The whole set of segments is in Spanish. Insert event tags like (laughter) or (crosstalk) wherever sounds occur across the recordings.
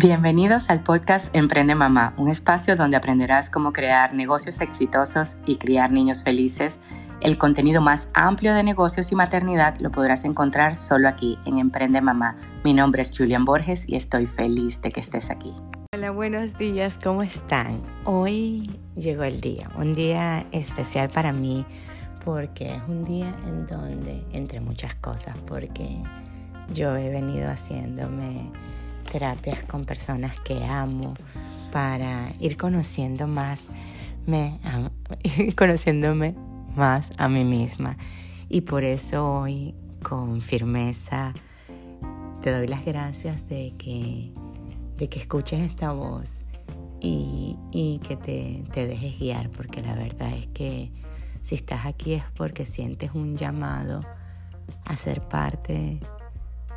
Bienvenidos al podcast Emprende Mamá, un espacio donde aprenderás cómo crear negocios exitosos y criar niños felices. El contenido más amplio de negocios y maternidad lo podrás encontrar solo aquí en Emprende Mamá. Mi nombre es Julian Borges y estoy feliz de que estés aquí. Hola, buenos días, ¿cómo están? Hoy llegó el día, un día especial para mí porque es un día en donde, entre muchas cosas, porque yo he venido haciéndome terapias con personas que amo para ir conociendo más, me, (laughs) ir conociéndome más a mí misma. Y por eso hoy con firmeza te doy las gracias de que, de que escuches esta voz y, y que te, te dejes guiar, porque la verdad es que si estás aquí es porque sientes un llamado a ser parte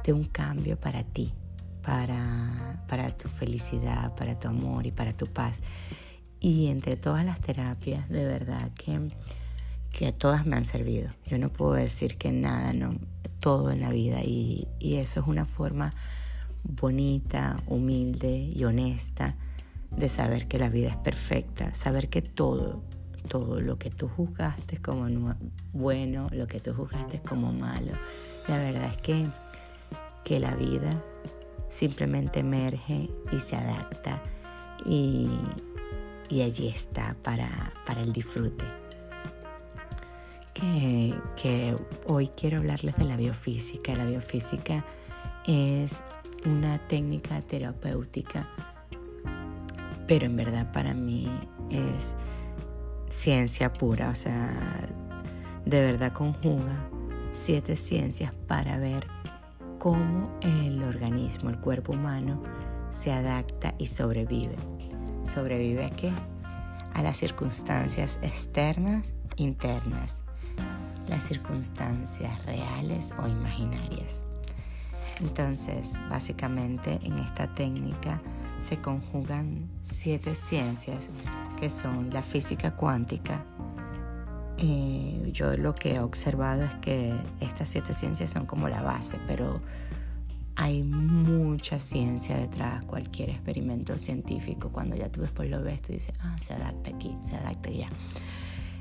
de un cambio para ti, para, para tu felicidad, para tu amor y para tu paz. Y entre todas las terapias, de verdad que, que todas me han servido. Yo no puedo decir que nada, no, todo en la vida. Y, y eso es una forma bonita, humilde y honesta de saber que la vida es perfecta, saber que todo, todo lo que tú juzgaste como bueno, lo que tú juzgaste como malo, la verdad es que, que la vida simplemente emerge y se adapta y, allí está para, el disfrute. Que, que hoy quiero hablarles de la biofísica. La biofísica es una técnica terapéutica, pero en verdad para mí es ciencia pura, o sea, de verdad conjuga siete ciencias para ver cómo el organismo, el cuerpo humano, se adapta y sobrevive. ¿Sobrevive a qué? A las circunstancias externas, internas, las circunstancias reales o imaginarias. Entonces, básicamente en esta técnica se conjugan siete ciencias que son la física cuántica, eh, yo lo que he observado es que estas siete ciencias son como la base, pero hay mucha ciencia detrás, cualquier experimento científico, cuando ya tú después lo ves, tú dices, ah, se adapta aquí, se adapta allá.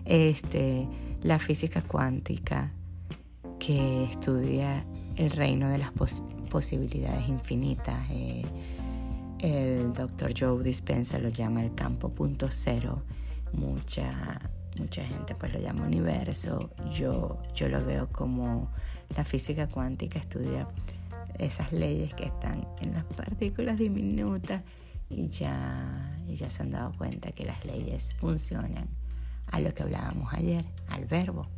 Este, la física cuántica, que estudia el reino de las posibilidades infinitas. Eh, el doctor Joe Dispenza lo llama el campo punto cero. Mucha mucha gente pues lo llama universo, yo, yo lo veo como la física cuántica estudia esas leyes que están en las partículas diminutas y ya, y se han dado cuenta que las leyes funcionan a lo que hablábamos ayer, al verbo,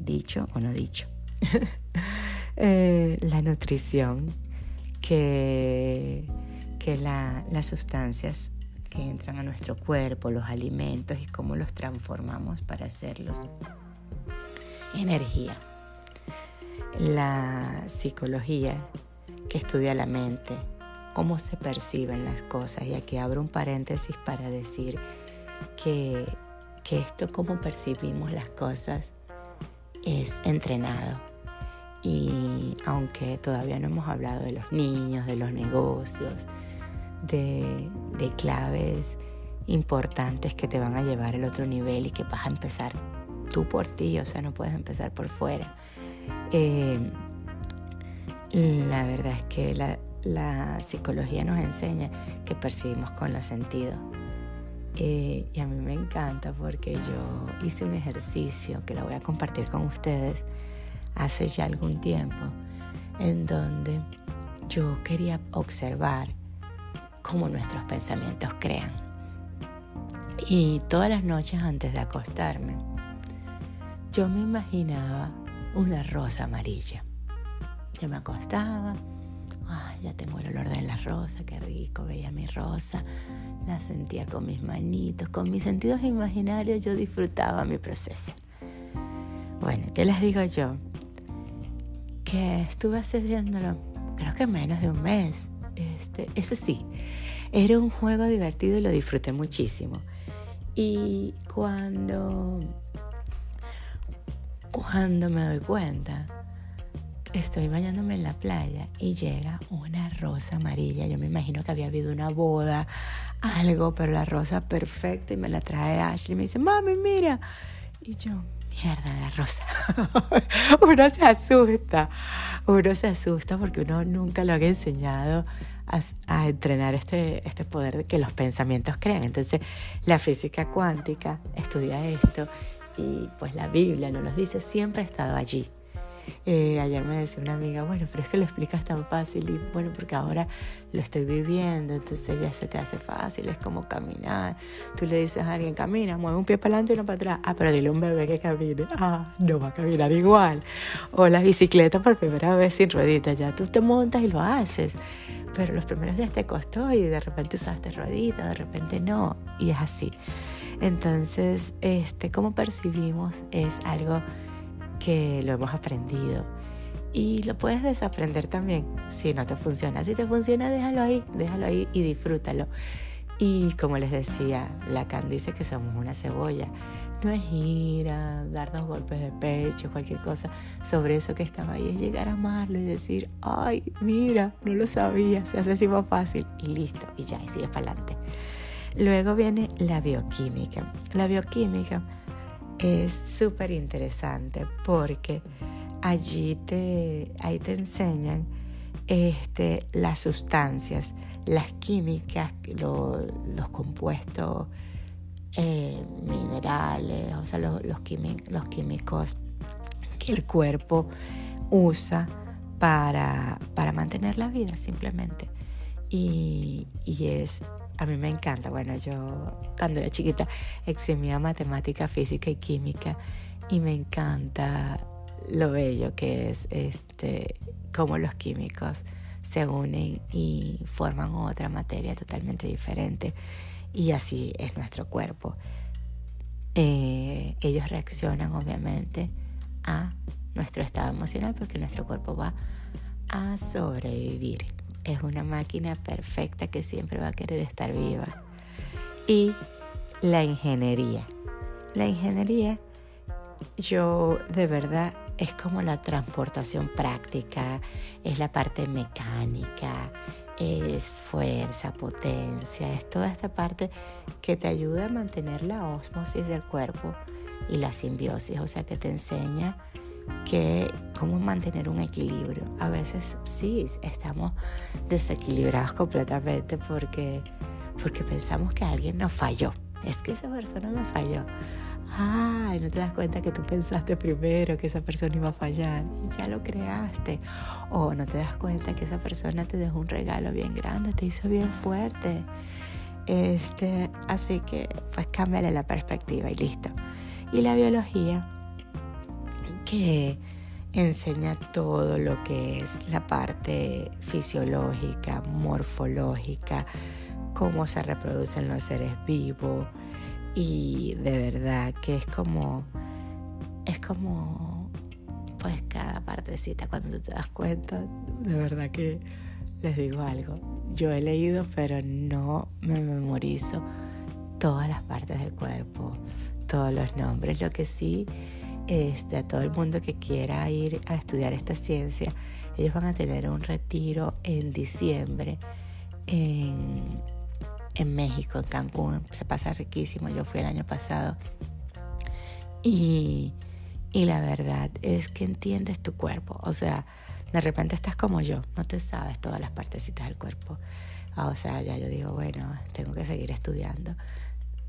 dicho o no dicho. (laughs) Eh, la nutrición, que, que la, las sustancias que entran a nuestro cuerpo, los alimentos y cómo los transformamos para hacerlos energía. La psicología que estudia la mente, cómo se perciben las cosas. Y aquí abro un paréntesis para decir que, que esto, cómo percibimos las cosas, es entrenado. Y aunque todavía no hemos hablado de los niños, de los negocios, de, claves importantes que te van a llevar al otro nivel y que vas a empezar tú por ti, o sea, no puedes empezar por fuera. Eh, la verdad es que la, psicología nos enseña que percibimos con los sentidos. Eh, y a mí me encanta porque yo hice un ejercicio que lo voy a compartir con ustedes hace ya algún tiempo, en donde yo quería observar cómo nuestros pensamientos crean. Y todas las noches antes de acostarme, yo me imaginaba una rosa amarilla. Yo me acostaba, ya tengo el olor de la rosa, qué rico, veía mi rosa, la sentía con mis manitos, con mis sentidos imaginarios yo disfrutaba mi proceso. Bueno, ¿qué les digo yo? Que estuve haciéndolo creo que menos de un mes. Este, eso sí, era un juego divertido y lo disfruté muchísimo. Y cuando, cuando me doy cuenta, estoy bañándome en la playa y llega una rosa amarilla. Yo me imagino que había habido una boda, algo, pero la rosa perfecta y me la trae Ashley. Me dice, mami, mira. Y yo, mierda de rosa. (laughs) uno se asusta, uno se asusta porque uno nunca lo ha enseñado a, entrenar este, este poder de que los pensamientos crean. Entonces, la física cuántica estudia esto y pues la Biblia nos lo dice, siempre ha estado allí. Eh, ayer me decía una amiga, bueno, pero es que lo explicas tan fácil y bueno, porque ahora lo estoy viviendo, entonces ya se te hace fácil, es como caminar. Tú le dices a alguien, camina, mueve un pie para adelante y uno para atrás. Ah, pero dile a un bebé que camine. Ah, no va a caminar igual. O la bicicleta por primera vez sin rueditas, ya tú te montas y lo haces. Pero los primeros días te costó y de repente usaste rueditas, de repente no. Y es así. Entonces, este, cómo percibimos es algo que lo hemos aprendido. Y lo puedes desaprender también si no te funciona. Si te funciona, déjalo ahí, déjalo ahí y disfrútalo. Y como les decía, Lacan dice que somos una cebolla. No es ir a darnos golpes de pecho, cualquier cosa sobre eso que estaba ahí, es llegar a amarlo y decir, ay, mira, no lo sabía, se hace así más fácil y listo, y ya, y sigue para adelante. Luego viene la bioquímica. La bioquímica es súper interesante porque allí te, ahí te enseñan este, las sustancias, las químicas, los compuestos eh, minerales, o sea, los, los, químicos que el cuerpo usa para, para mantener la vida simplemente. Y, y es a mí me encanta. Bueno, yo cuando era chiquita eximía matemática, física y química y me encanta lo bello que es este cómo los químicos se unen y forman otra materia totalmente diferente y así es nuestro cuerpo. Eh, ellos reaccionan obviamente a nuestro estado emocional porque nuestro cuerpo va a sobrevivir es una máquina perfecta que siempre va a querer estar viva. Y la ingeniería. La ingeniería, yo de verdad es como la transportación práctica, es la parte mecánica, es fuerza, potencia, es toda esta parte que te ayuda a mantener la osmosis del cuerpo y la simbiosis, o sea que te enseña que cómo mantener un equilibrio. A veces sí, estamos desequilibrados completamente porque, porque pensamos que alguien nos falló. Es que esa persona me falló. Ay, no te das cuenta que tú pensaste primero que esa persona iba a fallar ya lo creaste. O no te das cuenta que esa persona te dejó un regalo bien grande, te hizo bien fuerte. Este, así que pues cámbiale la perspectiva y listo. Y la biología enseña todo lo que es la parte fisiológica, morfológica, cómo se reproducen los seres vivos. Y de verdad que es como es como pues cada partecita cuando tú te das cuenta. De verdad que les digo algo. Yo he leído pero no me memorizo todas las partes del cuerpo todos los nombres. Lo que sí este, a todo el mundo que quiera ir a estudiar esta ciencia, ellos van a tener un retiro en diciembre en, en México, en Cancún. Se pasa riquísimo. Yo fui el año pasado. Y, y la verdad es que entiendes tu cuerpo. O sea, de repente estás como yo, no te sabes todas las partecitas del cuerpo. Ah, o sea, ya yo digo, bueno, tengo que seguir estudiando.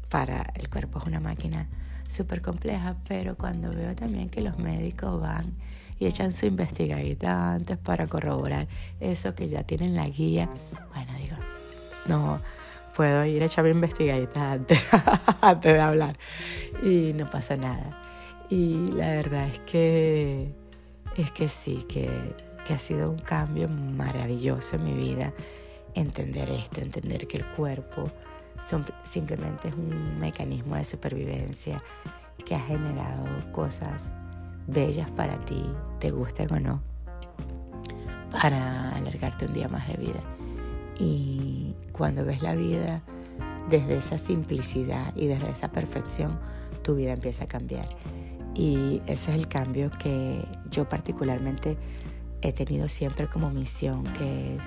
Para el cuerpo es una máquina súper compleja, pero cuando veo también que los médicos van y echan su investigadita antes para corroborar eso que ya tienen la guía, bueno, digo, no, puedo ir a echar mi investigadita antes, (laughs) antes de hablar y no pasa nada. Y la verdad es que, es que sí, que, que ha sido un cambio maravilloso en mi vida entender esto, entender que el cuerpo simplemente es un mecanismo de supervivencia que ha generado cosas bellas para ti, te gusten o no, para alargarte un día más de vida. Y cuando ves la vida desde esa simplicidad y desde esa perfección, tu vida empieza a cambiar. Y ese es el cambio que yo particularmente he tenido siempre como misión, que es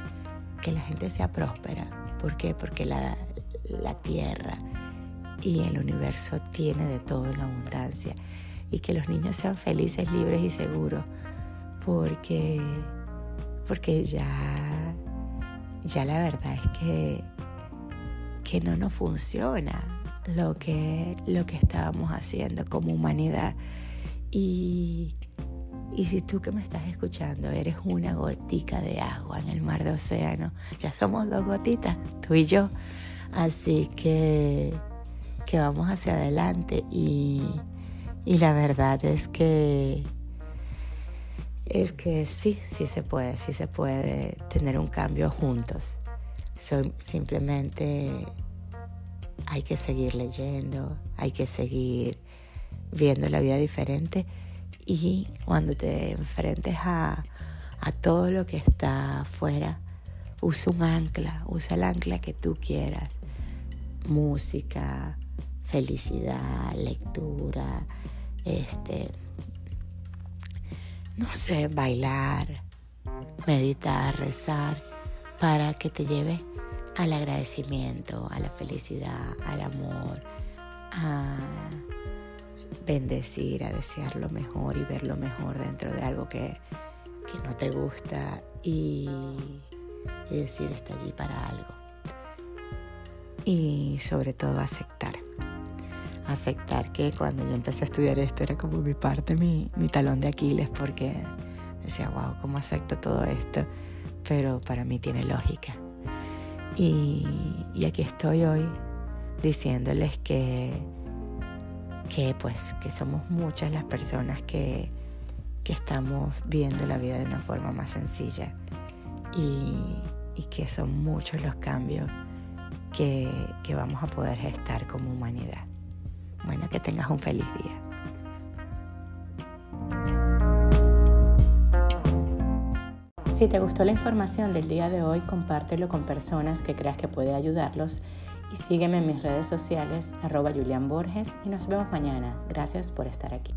que la gente sea próspera. ¿Por qué? Porque la, la tierra y el universo tiene de todo en abundancia. Y que los niños sean felices, libres y seguros. Porque, porque ya, ya la verdad es que, que no nos funciona lo que, lo que estábamos haciendo como humanidad. Y, y si tú que me estás escuchando eres una gotica de agua en el mar de océano, ya somos dos gotitas, tú y yo. Así que, que vamos hacia adelante y, y la verdad es que es que sí, sí se puede, sí se puede tener un cambio juntos. simplemente hay que seguir leyendo, hay que seguir viendo la vida diferente y cuando te enfrentes a, todo lo que está afuera, usa un ancla, usa el ancla que tú quieras. Música, felicidad, lectura, este, no sé, bailar, meditar, rezar, para que te lleve al agradecimiento, a la felicidad, al amor, a bendecir, a desear lo mejor y ver lo mejor dentro de algo que, no te gusta y, y decir está allí para algo. Y sobre todo aceptar. Aceptar que cuando yo empecé a estudiar esto era como mi parte, mi, mi talón de Aquiles, porque decía, wow, ¿cómo acepto todo esto? Pero para mí tiene lógica. Y, y aquí estoy hoy diciéndoles que que pues que somos muchas las personas que, que estamos viendo la vida de una forma más sencilla y, y que son muchos los cambios que, que vamos a poder gestar como humanidad. Bueno, que tengas un feliz día. Si te gustó la información del día de hoy, compártelo con personas que creas que puede ayudarlos y sígueme en mis redes sociales, arroba Borges, y nos vemos mañana. Gracias por estar aquí.